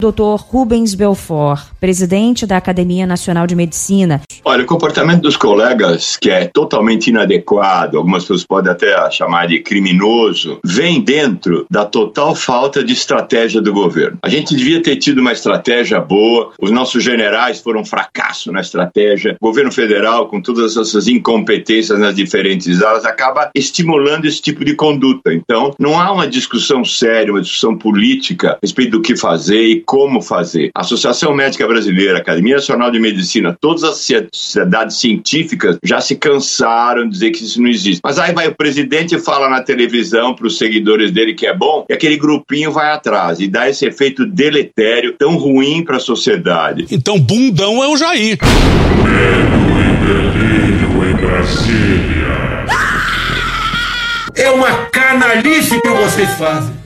Dr. Rubens Belfort, presidente da Academia Nacional de Medicina. Olha, o comportamento dos colegas, que é totalmente inadequado, algumas pessoas podem até chamar de criminoso, vem dentro da total falta de estratégia do governo. A gente devia ter tido uma estratégia boa, os nossos generais foram um fracasso na estratégia, o governo federal, com todas essas incompetências nas diferentes áreas, acaba estimulando esse tipo de conduta. Então, não há uma discussão séria, uma discussão política a respeito do que fazer e como fazer. A Associação Médica Brasileira, a Academia Nacional de Medicina, todas as sociedades científicas já se cansaram de dizer que isso não existe. Mas aí vai o presidente e fala na televisão para os seguidores dele que é bom, e aquele grupinho vai atrás e dá esse efeito deletério tão ruim para a sociedade. Então, bundão é o Jair. Medo e delírio em Brasília. É uma canalice que vocês fazem.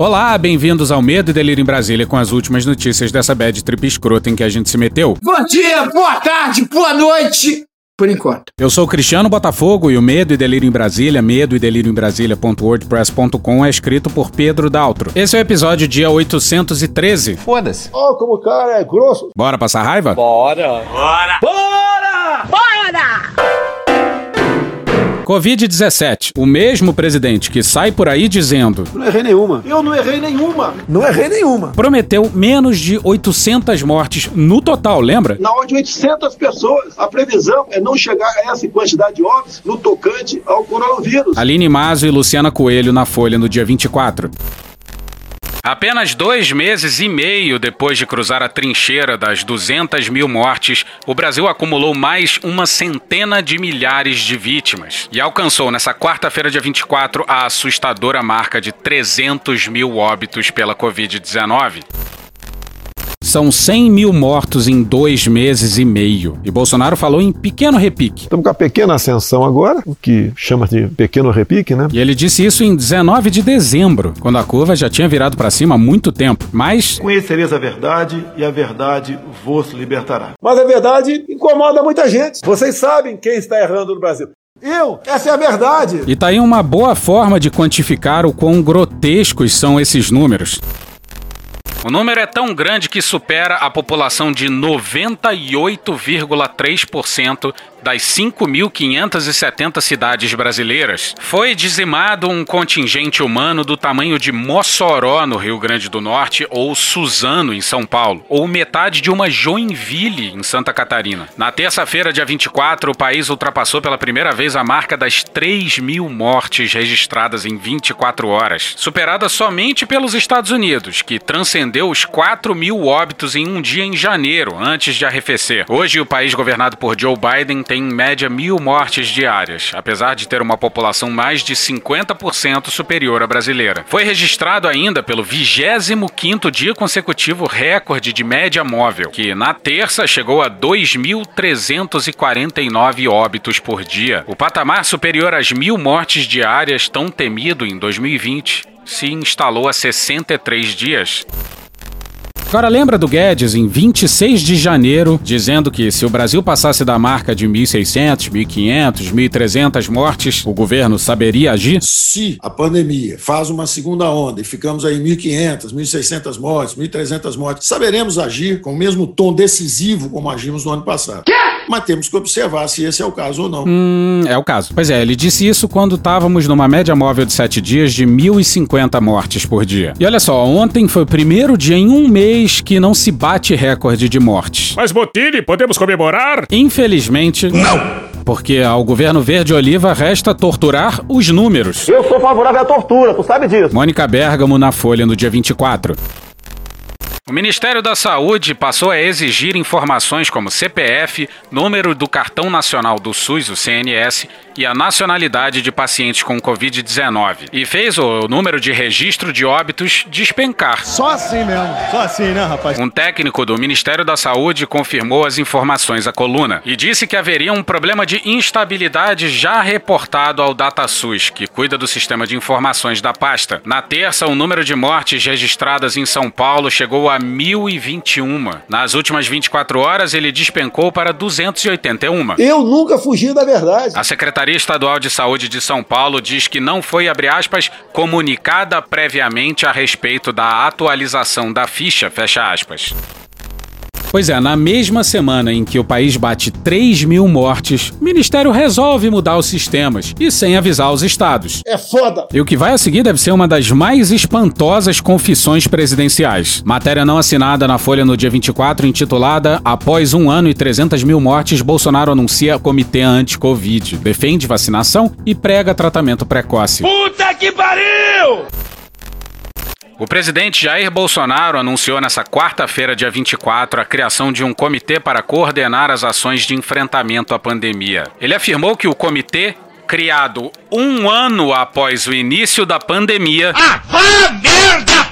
Olá, bem-vindos ao Medo e Delírio em Brasília com as últimas notícias dessa bad trip escrota em que a gente se meteu. Bom dia, boa tarde, boa noite. Por enquanto. Eu sou o Cristiano Botafogo e o Medo e Delírio em Brasília, medo e delírio em Brasília.wordpress.com é escrito por Pedro Daltro. Esse é o episódio dia 813. Foda-se. Oh, como o cara é grosso. Bora passar raiva? Bora. Bora! Bora! Covid-17. O mesmo presidente que sai por aí dizendo Não errei nenhuma. Eu não errei nenhuma. Não errei nenhuma. prometeu menos de 800 mortes no total, lembra? Na ordem de 800 pessoas. A previsão é não chegar a essa quantidade de óbitos no tocante ao coronavírus. Aline Mazo e Luciana Coelho na Folha no dia 24. Apenas dois meses e meio depois de cruzar a trincheira das 200 mil mortes, o Brasil acumulou mais uma centena de milhares de vítimas e alcançou nessa quarta-feira, dia 24, a assustadora marca de 300 mil óbitos pela Covid-19. São 100 mil mortos em dois meses e meio. E Bolsonaro falou em pequeno repique. Estamos com a pequena ascensão agora, o que chama de pequeno repique, né? E ele disse isso em 19 de dezembro, quando a curva já tinha virado para cima há muito tempo. Mas Conhecereis a verdade e a verdade vos libertará. Mas a verdade incomoda muita gente. Vocês sabem quem está errando no Brasil. Eu, essa é a verdade. E tá aí uma boa forma de quantificar o quão grotescos são esses números. O número é tão grande que supera a população de 98,3% das 5.570 cidades brasileiras. Foi dizimado um contingente humano do tamanho de Mossoró, no Rio Grande do Norte, ou Suzano, em São Paulo, ou metade de uma Joinville, em Santa Catarina. Na terça-feira, dia 24, o país ultrapassou pela primeira vez a marca das 3 mil mortes registradas em 24 horas, superada somente pelos Estados Unidos, que transcendeu os 4 mil óbitos em um dia em janeiro, antes de arrefecer. Hoje, o país governado por Joe Biden tem em média mil mortes diárias, apesar de ter uma população mais de 50% superior à brasileira. Foi registrado ainda pelo 25º dia consecutivo recorde de média móvel, que na terça chegou a 2.349 óbitos por dia. O patamar superior às mil mortes diárias, tão temido em 2020, se instalou há 63 dias. Agora lembra do Guedes em 26 de janeiro dizendo que se o Brasil passasse da marca de 1.600, 1.500, 1.300 mortes, o governo saberia agir? Se a pandemia faz uma segunda onda e ficamos aí 1.500, 1.600 mortes, 1.300 mortes, saberemos agir com o mesmo tom decisivo como agimos no ano passado. Mas temos que observar se esse é o caso ou não. Hum, é o caso. Pois é, ele disse isso quando estávamos numa média móvel de 7 dias de 1.050 mortes por dia. E olha só, ontem foi o primeiro dia em um mês que não se bate recorde de mortes. Mas Botini, podemos comemorar? Infelizmente, Não! porque ao governo Verde Oliva resta torturar os números. Eu sou favorável à tortura, tu sabe disso. Mônica Bergamo na Folha no dia 24. O Ministério da Saúde passou a exigir informações como CPF, número do Cartão Nacional do SUS, o CNS, e a nacionalidade de pacientes com Covid-19. E fez o número de registro de óbitos despencar. Só assim mesmo. Só assim, né, rapaz? Um técnico do Ministério da Saúde confirmou as informações à coluna e disse que haveria um problema de instabilidade já reportado ao DataSUS, que cuida do sistema de informações da pasta. Na terça, o número de mortes registradas em São Paulo chegou a 1.021. Nas últimas 24 horas, ele despencou para 281. Eu nunca fugi da verdade. A Secretaria Estadual de Saúde de São Paulo diz que não foi, abre aspas, comunicada previamente a respeito da atualização da ficha, fecha aspas. Pois é, na mesma semana em que o país bate 3 mil mortes, o Ministério resolve mudar os sistemas e sem avisar os estados. É foda! E o que vai a seguir deve ser uma das mais espantosas confissões presidenciais. Matéria não assinada na Folha no dia 24, intitulada Após um ano e 300 mil mortes, Bolsonaro anuncia comitê anti-Covid, defende vacinação e prega tratamento precoce. Puta que pariu! O presidente Jair Bolsonaro anunciou nessa quarta-feira, dia 24, a criação de um comitê para coordenar as ações de enfrentamento à pandemia. Ele afirmou que o comitê, criado um ano após o início da pandemia. Ah, merda!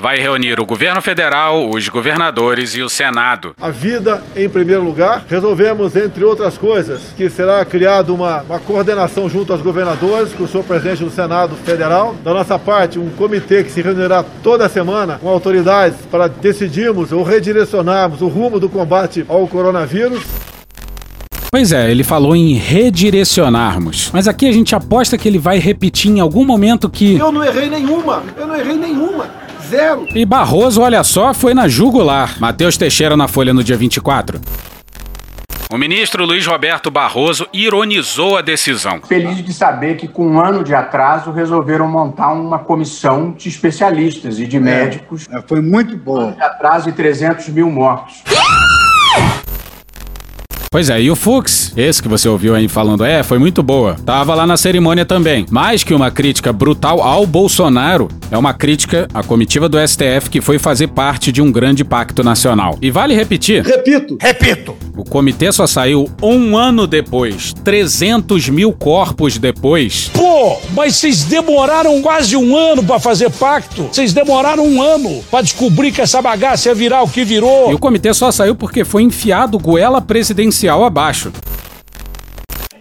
Vai reunir o governo federal, os governadores e o Senado. A vida em primeiro lugar. Resolvemos, entre outras coisas, que será criada uma, uma coordenação junto aos governadores, com o senhor presidente do Senado Federal. Da nossa parte, um comitê que se reunirá toda semana com autoridades para decidirmos ou redirecionarmos o rumo do combate ao coronavírus. Pois é, ele falou em redirecionarmos. Mas aqui a gente aposta que ele vai repetir em algum momento que. Eu não errei nenhuma! Eu não errei nenhuma! Zero! E Barroso, olha só, foi na jugular. Matheus Teixeira na Folha no dia 24. O ministro Luiz Roberto Barroso ironizou a decisão. Feliz de saber que, com um ano de atraso, resolveram montar uma comissão de especialistas e de médicos. É, foi muito bom. Um ano de atraso e 300 mil mortos. Pois é, e o Fux, esse que você ouviu aí falando, é, foi muito boa. Tava lá na cerimônia também. Mais que uma crítica brutal ao Bolsonaro, é uma crítica à comitiva do STF que foi fazer parte de um grande pacto nacional. E vale repetir? Repito! Repito! O comitê só saiu um ano depois, 300 mil corpos depois. Pô, mas vocês demoraram quase um ano para fazer pacto. Vocês demoraram um ano para descobrir que essa bagaça ia virar o que virou. E o comitê só saiu porque foi enfiado goela presidencial abaixo.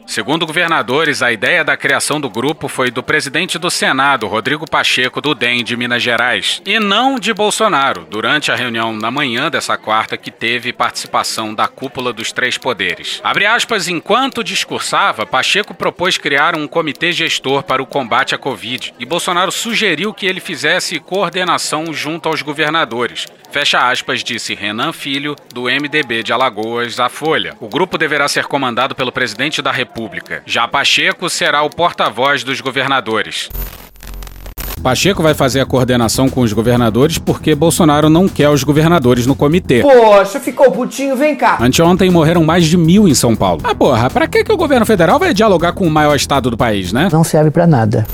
Segundo governadores, a ideia da criação do grupo foi do presidente do Senado, Rodrigo Pacheco, do DEM de Minas Gerais, e não de Bolsonaro, durante a reunião na manhã dessa quarta que teve participação da cúpula dos três poderes. Abre aspas, enquanto discursava, Pacheco propôs criar um comitê gestor para o combate à Covid, e Bolsonaro sugeriu que ele fizesse coordenação junto aos governadores. Fecha aspas, disse Renan Filho, do MDB de Alagoas, à Folha. O grupo deverá ser comandado pelo presidente da República República. Já Pacheco será o porta-voz dos governadores. Pacheco vai fazer a coordenação com os governadores porque Bolsonaro não quer os governadores no comitê. Poxa, ficou putinho, vem cá. Anteontem morreram mais de mil em São Paulo. Ah, porra, pra que, que o governo federal vai dialogar com o maior estado do país, né? Não serve para nada.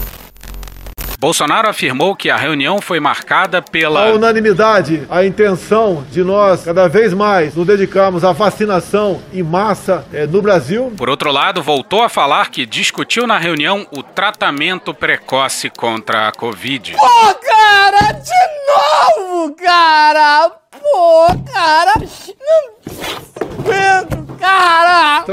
Bolsonaro afirmou que a reunião foi marcada pela a unanimidade, a intenção de nós cada vez mais nos dedicarmos à vacinação em massa é, no Brasil. Por outro lado, voltou a falar que discutiu na reunião o tratamento precoce contra a Covid. Pô, cara, de novo, cara! Pô, cara!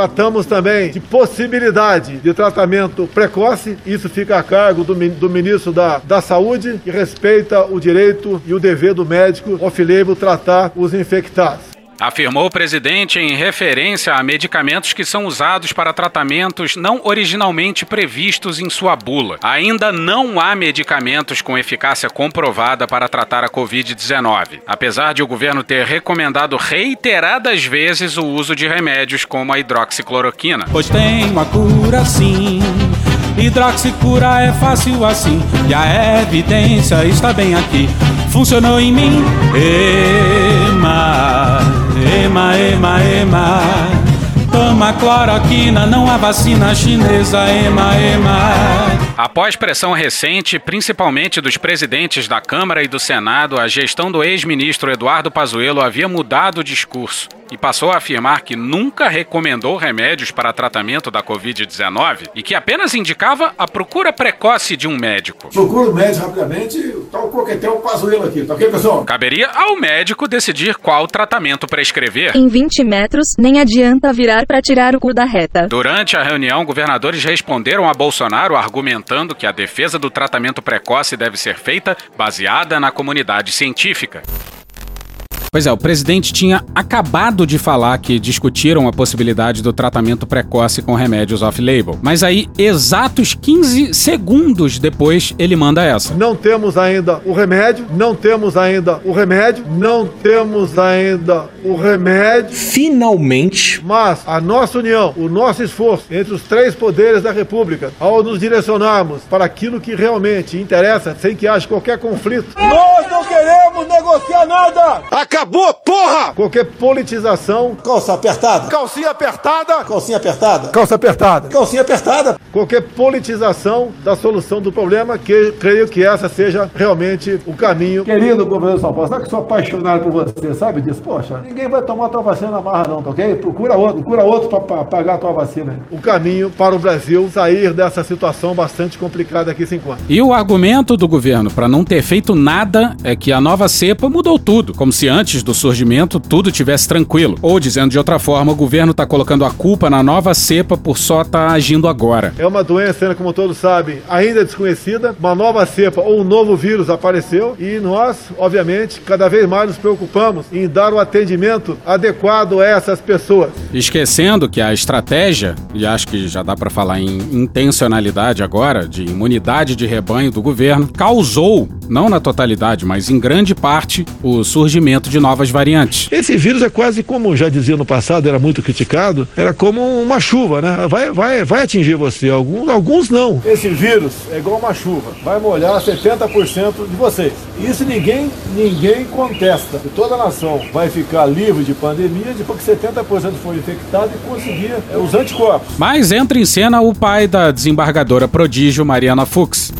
Tratamos também de possibilidade de tratamento precoce, isso fica a cargo do, do ministro da, da Saúde, que respeita o direito e o dever do médico off-label tratar os infectados afirmou o presidente em referência a medicamentos que são usados para tratamentos não originalmente previstos em sua bula. Ainda não há medicamentos com eficácia comprovada para tratar a Covid-19, apesar de o governo ter recomendado reiteradas vezes o uso de remédios como a hidroxicloroquina. Pois tem uma cura sim. Hidroxicura é fácil assim e a evidência está bem aqui. Funcionou em mim. Ema. Ema, ema, ema. Toma cloroquina, não há vacina chinesa, ema, ema. Após pressão recente, principalmente dos presidentes da Câmara e do Senado, a gestão do ex-ministro Eduardo Pazuello havia mudado o discurso e passou a afirmar que nunca recomendou remédios para tratamento da Covid-19 e que apenas indicava a procura precoce de um médico. Procura o médico rapidamente, tá o coquetel Pazuello aqui, tá ok, pessoal? Caberia ao médico decidir qual tratamento prescrever. Em 20 metros, nem adianta virar para tirar o cu da reta. Durante a reunião, governadores responderam a Bolsonaro argumentando que a defesa do tratamento precoce deve ser feita baseada na comunidade científica. Pois é, o presidente tinha acabado de falar que discutiram a possibilidade do tratamento precoce com remédios off-label. Mas aí, exatos 15 segundos depois, ele manda essa. Não temos ainda o remédio, não temos ainda o remédio, não temos ainda o remédio. Finalmente. Mas a nossa união, o nosso esforço entre os três poderes da República, ao nos direcionarmos para aquilo que realmente interessa, sem que haja qualquer conflito. Nós não queremos negociar nada! Acabou, porra! Qualquer politização. Calça apertada. Calcinha apertada! Calcinha apertada. Calça apertada. Calcinha apertada. Qualquer politização da solução do problema, que creio que essa seja realmente o caminho. Querido governador São Paulo, sabe que sou apaixonado por você, sabe disso? Poxa, ninguém vai tomar tua vacina na marra não, tá ok? Procura outro, procura outro para pagar a tua vacina. O caminho para o Brasil sair dessa situação bastante complicada aqui se encontra. E o argumento do governo para não ter feito nada é que a nova cepa mudou tudo, como se antes do surgimento tudo tivesse tranquilo. Ou dizendo de outra forma, o governo está colocando a culpa na nova cepa por só estar tá agindo agora. É uma doença, como todos sabem, ainda desconhecida. Uma nova cepa ou um novo vírus apareceu e nós, obviamente, cada vez mais nos preocupamos em dar o atendimento adequado a essas pessoas. Esquecendo que a estratégia, e acho que já dá para falar em intencionalidade agora, de imunidade de rebanho do governo, causou, não na totalidade, mas em grande parte, o surgimento de novas variantes. Esse vírus é quase como já dizia no passado, era muito criticado, era como uma chuva, né? Vai, vai, vai atingir você. Alguns, alguns não. Esse vírus é igual uma chuva, vai molhar 70% de vocês. Isso ninguém, ninguém contesta. E toda a nação vai ficar livre de pandemia depois que 70% for infectado e conseguir é, os anticorpos. Mas entra em cena o pai da desembargadora prodígio Mariana Fux.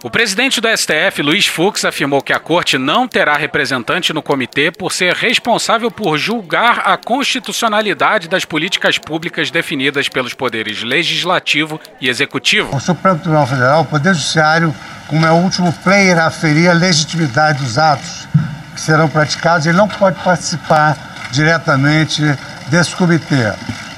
O presidente do STF, Luiz Fux, afirmou que a corte não terá representante no comitê por ser responsável por julgar a constitucionalidade das políticas públicas definidas pelos poderes legislativo e executivo. O Supremo Tribunal Federal, o Poder Judiciário, como é o último player a aferir a legitimidade dos atos que serão praticados, ele não pode participar diretamente desse comitê.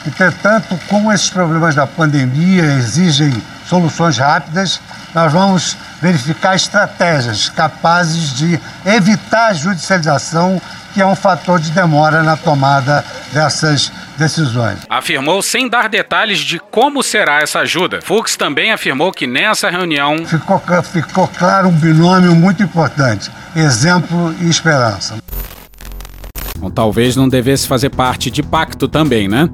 Entretanto, como esses problemas da pandemia exigem soluções rápidas, nós vamos verificar estratégias capazes de evitar a judicialização, que é um fator de demora na tomada dessas decisões. Afirmou sem dar detalhes de como será essa ajuda. Fux também afirmou que nessa reunião. Ficou, ficou claro um binômio muito importante: exemplo e esperança. Então, talvez não devesse fazer parte de pacto também, né?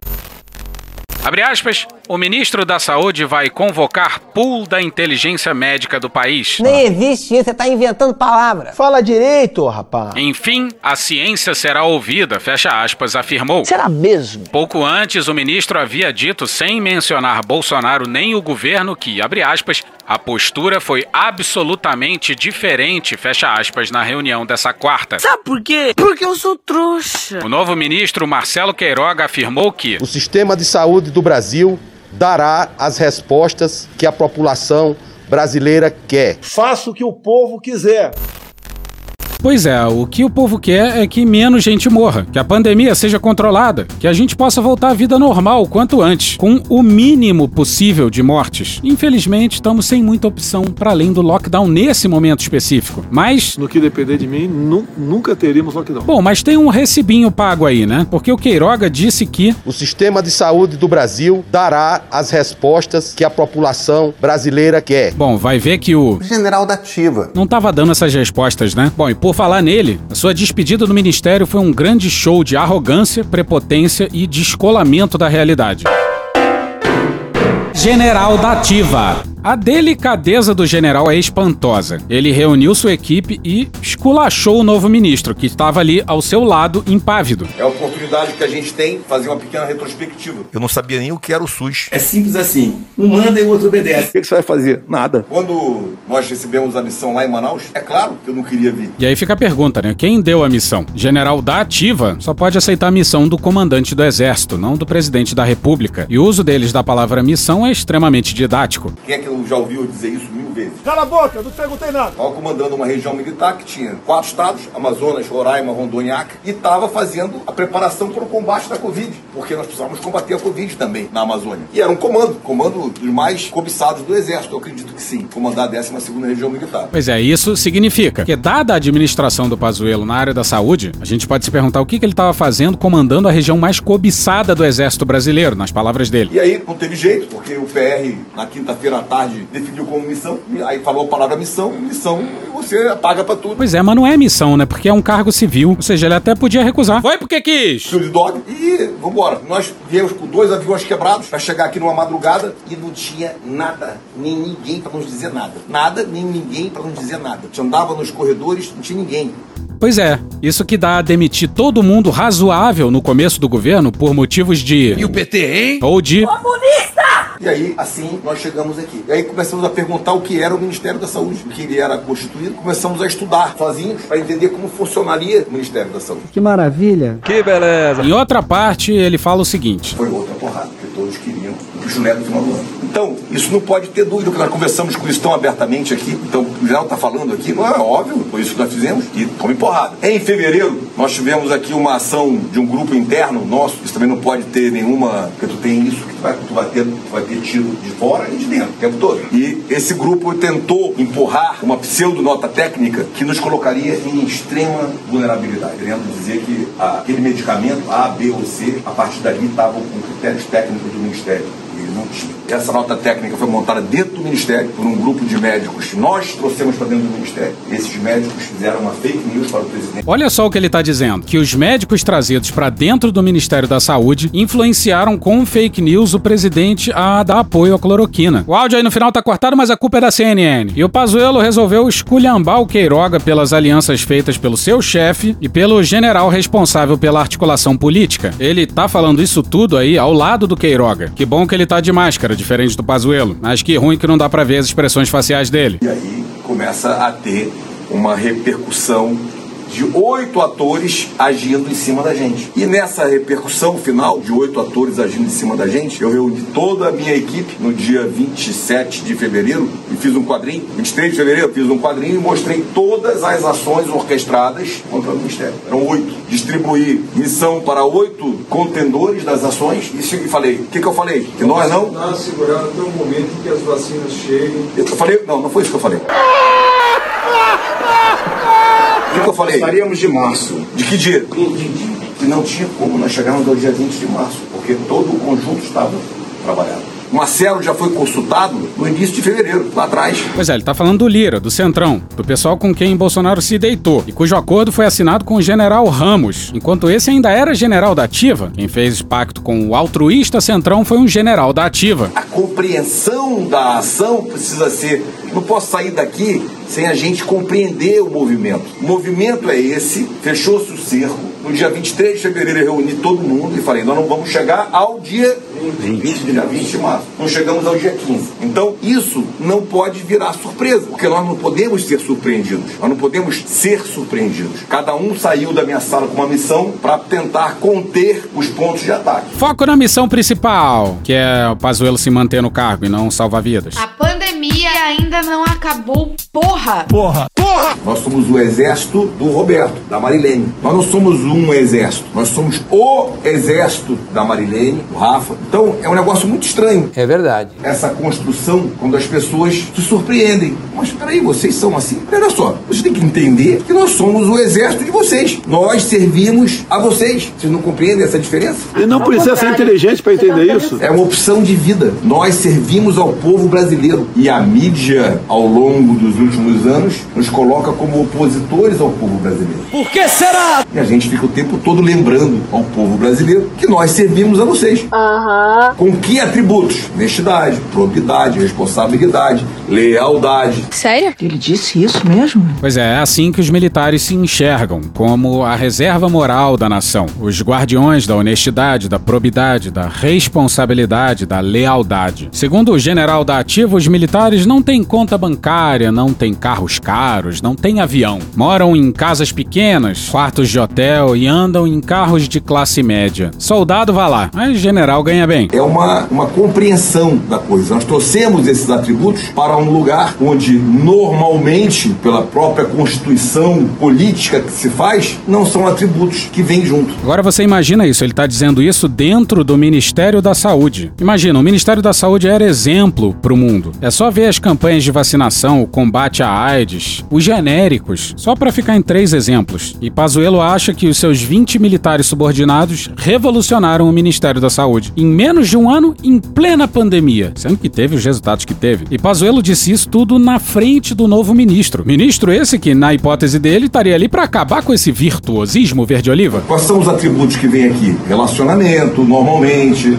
Abre aspas, o ministro da Saúde vai convocar pool da inteligência médica do país. Nem existe isso, você tá inventando palavra. Fala direito, rapaz. Enfim, a ciência será ouvida, fecha aspas, afirmou. Será mesmo? Pouco antes, o ministro havia dito, sem mencionar Bolsonaro nem o governo, que, abre aspas, a postura foi absolutamente diferente, fecha aspas, na reunião dessa quarta. Sabe por quê? Porque eu sou trouxa. O novo ministro Marcelo Queiroga afirmou que o sistema de saúde do Brasil dará as respostas que a população brasileira quer. Faça o que o povo quiser. Pois é, o que o povo quer é que menos gente morra, que a pandemia seja controlada, que a gente possa voltar à vida normal o quanto antes, com o mínimo possível de mortes. Infelizmente, estamos sem muita opção para além do lockdown nesse momento específico. Mas. No que depender de mim, nu nunca teríamos lockdown. Bom, mas tem um recibinho pago aí, né? Porque o Queiroga disse que. O sistema de saúde do Brasil dará as respostas que a população brasileira quer. Bom, vai ver que o. General da Ativa. Não estava dando essas respostas, né? Bom, e por falar nele, a sua despedida do ministério foi um grande show de arrogância, prepotência e descolamento da realidade. General da Ativa. A delicadeza do general é espantosa. Ele reuniu sua equipe e esculachou o novo ministro, que estava ali ao seu lado, impávido. É a oportunidade que a gente tem de fazer uma pequena retrospectiva. Eu não sabia nem o que era o SUS. É simples assim. Um manda e o outro obedece. O que você vai fazer? Nada. Quando nós recebemos a missão lá em Manaus, é claro que eu não queria vir. E aí fica a pergunta, né? Quem deu a missão? General da Ativa só pode aceitar a missão do comandante do Exército, não do presidente da República. E o uso deles da palavra missão é extremamente didático. Quem é que eu já ouvi eu dizer isso mil vezes. Cala a boca, não perguntei nada. Estava comandando uma região militar que tinha quatro estados, Amazonas, Roraima, Rondônia e Acre, e estava fazendo a preparação para o combate da Covid, porque nós precisávamos combater a Covid também na Amazônia. E era um comando, comando dos mais cobiçados do Exército, eu acredito que sim, comandar a 12ª Região Militar. Pois é, isso significa que, dada a administração do Pazuello na área da saúde, a gente pode se perguntar o que, que ele estava fazendo comandando a região mais cobiçada do Exército Brasileiro, nas palavras dele. E aí não teve jeito, porque o PR na quinta-feira à tarde definiu como missão, e aí falou a palavra missão, missão, e você paga pra tudo. Pois é, mas não é missão, né? Porque é um cargo civil, ou seja, ele até podia recusar. Foi porque quis! De dog. E vambora. Nós viemos com dois aviões quebrados pra chegar aqui numa madrugada e não tinha nada, nem ninguém pra nos dizer nada. Nada, nem ninguém pra nos dizer nada. A gente andava nos corredores, não tinha ninguém. Pois é, isso que dá a demitir todo mundo razoável no começo do governo por motivos de. E o PT, hein? Ou de. E aí, assim, nós chegamos aqui. E aí começamos a perguntar o que era o Ministério da Saúde, o que ele era constituído. Começamos a estudar sozinhos para entender como funcionaria o Ministério da Saúde. Que maravilha. Que beleza. Em outra parte, ele fala o seguinte: Foi outra porrada, porque todos queriam o chulé do final do ano. Então, isso não pode ter dúvida, porque nós conversamos com isso tão abertamente aqui. Então, o geral está falando aqui, não é óbvio, foi isso que nós fizemos, e come porrada. Em fevereiro, nós tivemos aqui uma ação de um grupo interno nosso, isso também não pode ter nenhuma. Porque tu tem isso que tu vai, tu vai ter, tu vai ter tiro de fora e de dentro, o tempo todo. E esse grupo tentou empurrar uma pseudo-nota técnica que nos colocaria em extrema vulnerabilidade, querendo dizer que aquele medicamento A, B ou C, a partir dali estavam com critérios técnicos do Ministério. Essa nota técnica foi montada dentro do Ministério por um grupo de médicos nós trouxemos para dentro do Ministério. Esses médicos fizeram uma fake news para o presidente. Olha só o que ele está dizendo: que os médicos trazidos para dentro do Ministério da Saúde influenciaram com fake news o presidente a dar apoio à cloroquina. O áudio aí no final tá cortado, mas a culpa é da CNN. E o Pazuello resolveu esculhambar o Queiroga pelas alianças feitas pelo seu chefe e pelo general responsável pela articulação política. Ele tá falando isso tudo aí ao lado do Queiroga. Que bom que ele tá de máscara, diferente do Pazuello. Mas que ruim que não dá para ver as expressões faciais dele. E aí começa a ter uma repercussão de oito atores agindo em cima da gente. E nessa repercussão final de oito atores agindo em cima da gente, eu reuni toda a minha equipe no dia 27 de fevereiro e fiz um quadrinho. 23 de fevereiro, fiz um quadrinho e mostrei todas as ações orquestradas contra o Ministério. Eram oito. Distribuí missão para oito contendores das ações e falei: o que, que eu falei? Que nós não. Nós segurar até o momento em que as vacinas cheguem. Eu falei, não, não foi isso que eu falei. O que, que eu falei? Estaríamos de março. De que dia? Que não tinha como nós chegarmos ao dia 20 de março, porque todo o conjunto estava trabalhando. O Marcelo já foi consultado no início de fevereiro, lá atrás. Pois é, ele tá falando do Lira, do Centrão, do pessoal com quem Bolsonaro se deitou, e cujo acordo foi assinado com o general Ramos. Enquanto esse ainda era general da Ativa, quem fez pacto com o altruísta Centrão foi um general da Ativa. A compreensão da ação precisa ser. Não posso sair daqui sem a gente compreender o movimento. O movimento é esse, fechou-se o cerco. No dia 23 de fevereiro eu reuni todo mundo e falei: nós não vamos chegar ao dia 20, dia 20 de março. Não chegamos ao dia 15. Então isso não pode virar surpresa, porque nós não podemos ser surpreendidos. Nós não podemos ser surpreendidos. Cada um saiu da minha sala com uma missão para tentar conter os pontos de ataque. Foco na missão principal, que é o Pazuello se manter no cargo e não salvar vidas. A pandemia ainda não acabou, porra! Porra! Porra! Nós somos o exército do Roberto, da Marilene. Nós não somos um exército, nós somos o exército da Marilene, do Rafa. Então é um negócio muito estranho. É verdade. Essa construção, quando as pessoas se surpreendem. Mas peraí, vocês são assim? Olha só, vocês têm que entender que nós somos o exército de vocês. Nós servimos a vocês. Vocês não compreendem essa diferença? E não precisa ser inteligente para entender isso. É uma opção de vida. Nós servimos ao povo brasileiro. E a mídia, ao longo dos últimos anos, nos coloca como opositores ao povo brasileiro. Por que será? E a gente fica o tempo todo lembrando ao povo brasileiro que nós servimos a vocês. Aham. Com que atributos? Honestidade, probidade, responsabilidade, lealdade. Sério? Ele disse isso mesmo? Pois é, é assim que os militares se enxergam, como a reserva moral da nação, os guardiões da honestidade, da probidade, da responsabilidade, da lealdade. Segundo o general da Ativa, os militares não têm conta bancária, não têm carros caros, não têm avião. Moram em casas pequenas, quartos de hotel e andam em carros de classe média. Soldado vai lá, mas general ganha bem. É uma, uma compreensão da coisa. Nós trouxemos esses atributos para um lugar onde normalmente, pela própria constituição política que se faz, não são atributos que vêm junto. Agora você imagina isso, ele está dizendo isso dentro do Ministério da Saúde. Imagina, o Ministério da Saúde era exemplo para o mundo. É só ver as campanhas de vacinação, o combate à AIDS, os genéricos, só para ficar em três exemplos. E Pazuello acha que os seus 20 militares subordinados revolucionaram o Ministério da Saúde em menos de um ano, em plena pandemia, sendo que teve os resultados que teve. E Pazuello disse isso tudo na frente do novo ministro. Ministro esse que, na hipótese dele, estaria ali para acabar com esse virtuosismo verde-oliva. Quais são os atributos que vêm aqui? Relacionamento, normalmente,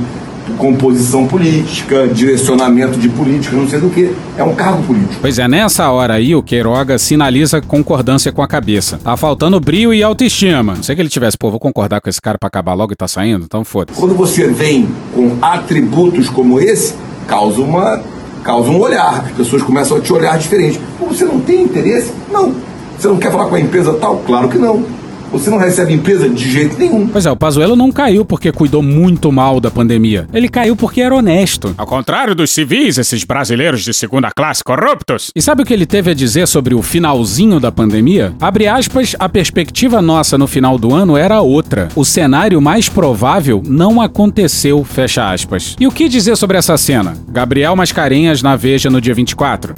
composição política, direcionamento de política, não sei do que. É um cargo político. Pois é, nessa hora aí o Queiroga sinaliza concordância com a cabeça. Tá faltando brio e autoestima. Não sei que ele tivesse, pô, vou concordar com esse cara pra acabar logo e tá saindo, então foda-se. Quando você vem com atributos como esse, causa uma causa um olhar. As pessoas começam a te olhar diferente. Pô, você não tem interesse? Não. Você não quer falar com a empresa tal? Claro que não. Você não recebe empresa de jeito nenhum. Pois é, o Pazuello não caiu porque cuidou muito mal da pandemia. Ele caiu porque era honesto. Ao contrário dos civis, esses brasileiros de segunda classe corruptos. E sabe o que ele teve a dizer sobre o finalzinho da pandemia? Abre aspas, a perspectiva nossa no final do ano era outra. O cenário mais provável não aconteceu, fecha aspas. E o que dizer sobre essa cena? Gabriel Mascarenhas na Veja no dia 24.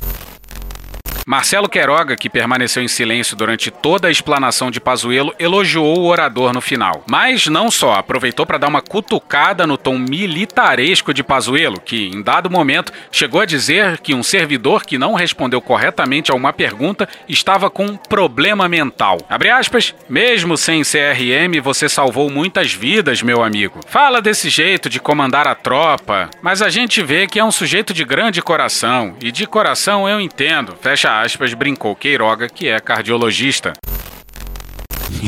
Marcelo Queiroga, que permaneceu em silêncio durante toda a explanação de Pazuello, elogiou o orador no final. Mas não só, aproveitou para dar uma cutucada no tom militaresco de Pazuello, que, em dado momento, chegou a dizer que um servidor que não respondeu corretamente a uma pergunta estava com um problema mental. Abre aspas, mesmo sem CRM, você salvou muitas vidas, meu amigo. Fala desse jeito de comandar a tropa, mas a gente vê que é um sujeito de grande coração, e de coração eu entendo. Fecha aspas, brincou Queiroga, que é cardiologista.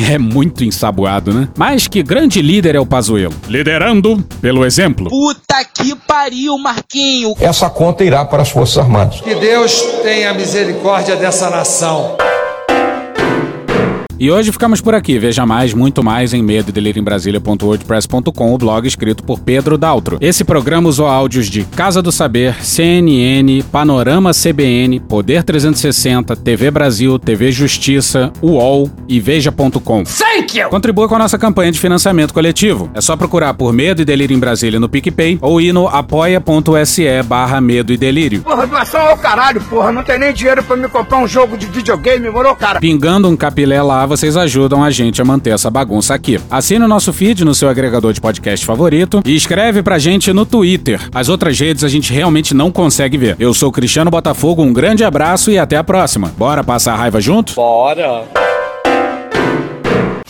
É muito ensaboado, né? Mas que grande líder é o Pazuello. Liderando pelo exemplo. Puta que pariu, Marquinho. Essa conta irá para as Forças Armadas. Que Deus tenha misericórdia dessa nação. E hoje ficamos por aqui. Veja mais, muito mais em medo o blog escrito por Pedro Daltro. Esse programa usou áudios de Casa do Saber, CNN, Panorama CBN, Poder 360, TV Brasil, TV Justiça, UOL e Veja.com. Thank you! Contribua com a nossa campanha de financiamento coletivo. É só procurar por Medo e Delírio em Brasília no PicPay ou ir no apoia.se barra Medo e Delírio. Porra, doação ao caralho, porra. Não tem nem dinheiro pra me comprar um jogo de videogame, morou, cara? Pingando um capilé lá, vocês ajudam a gente a manter essa bagunça aqui. Assine o nosso feed no seu agregador de podcast favorito e escreve pra gente no Twitter. As outras redes a gente realmente não consegue ver. Eu sou Cristiano Botafogo, um grande abraço e até a próxima. Bora passar a raiva junto? Bora!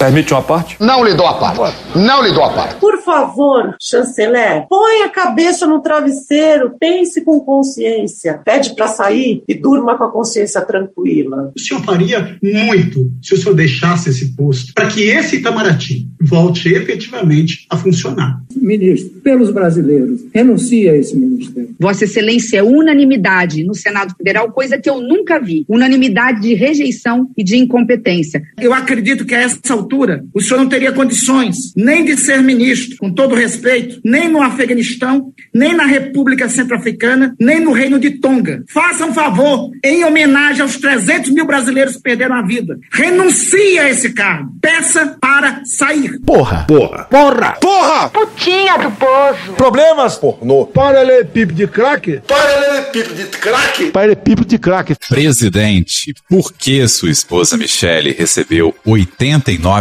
Permite uma parte? Não lhe dou a parte. Não lhe dou a parte. Por favor, chanceler, põe a cabeça no travesseiro, pense com consciência. Pede para sair e durma com a consciência tranquila. O senhor faria muito se o senhor deixasse esse posto para que esse Itamaraty volte efetivamente a funcionar. Ministro, pelos brasileiros, renuncie a esse ministério. Vossa Excelência é unanimidade no Senado Federal, coisa que eu nunca vi. Unanimidade de rejeição e de incompetência. Eu acredito que a essa altura o senhor não teria condições nem de ser ministro, com todo respeito, nem no Afeganistão, nem na República Centro-Africana, nem no Reino de Tonga. Faça um favor, em homenagem aos 300 mil brasileiros que perderam a vida. Renuncie a esse cargo. Peça para sair. Porra. Porra. Porra. Porra. Putinha do poço. Problemas? Pornô. Paralelepípedo de crack? Paralelepípedo de crack? Paralelepípedo de crack. Presidente, por que sua esposa Michele recebeu 89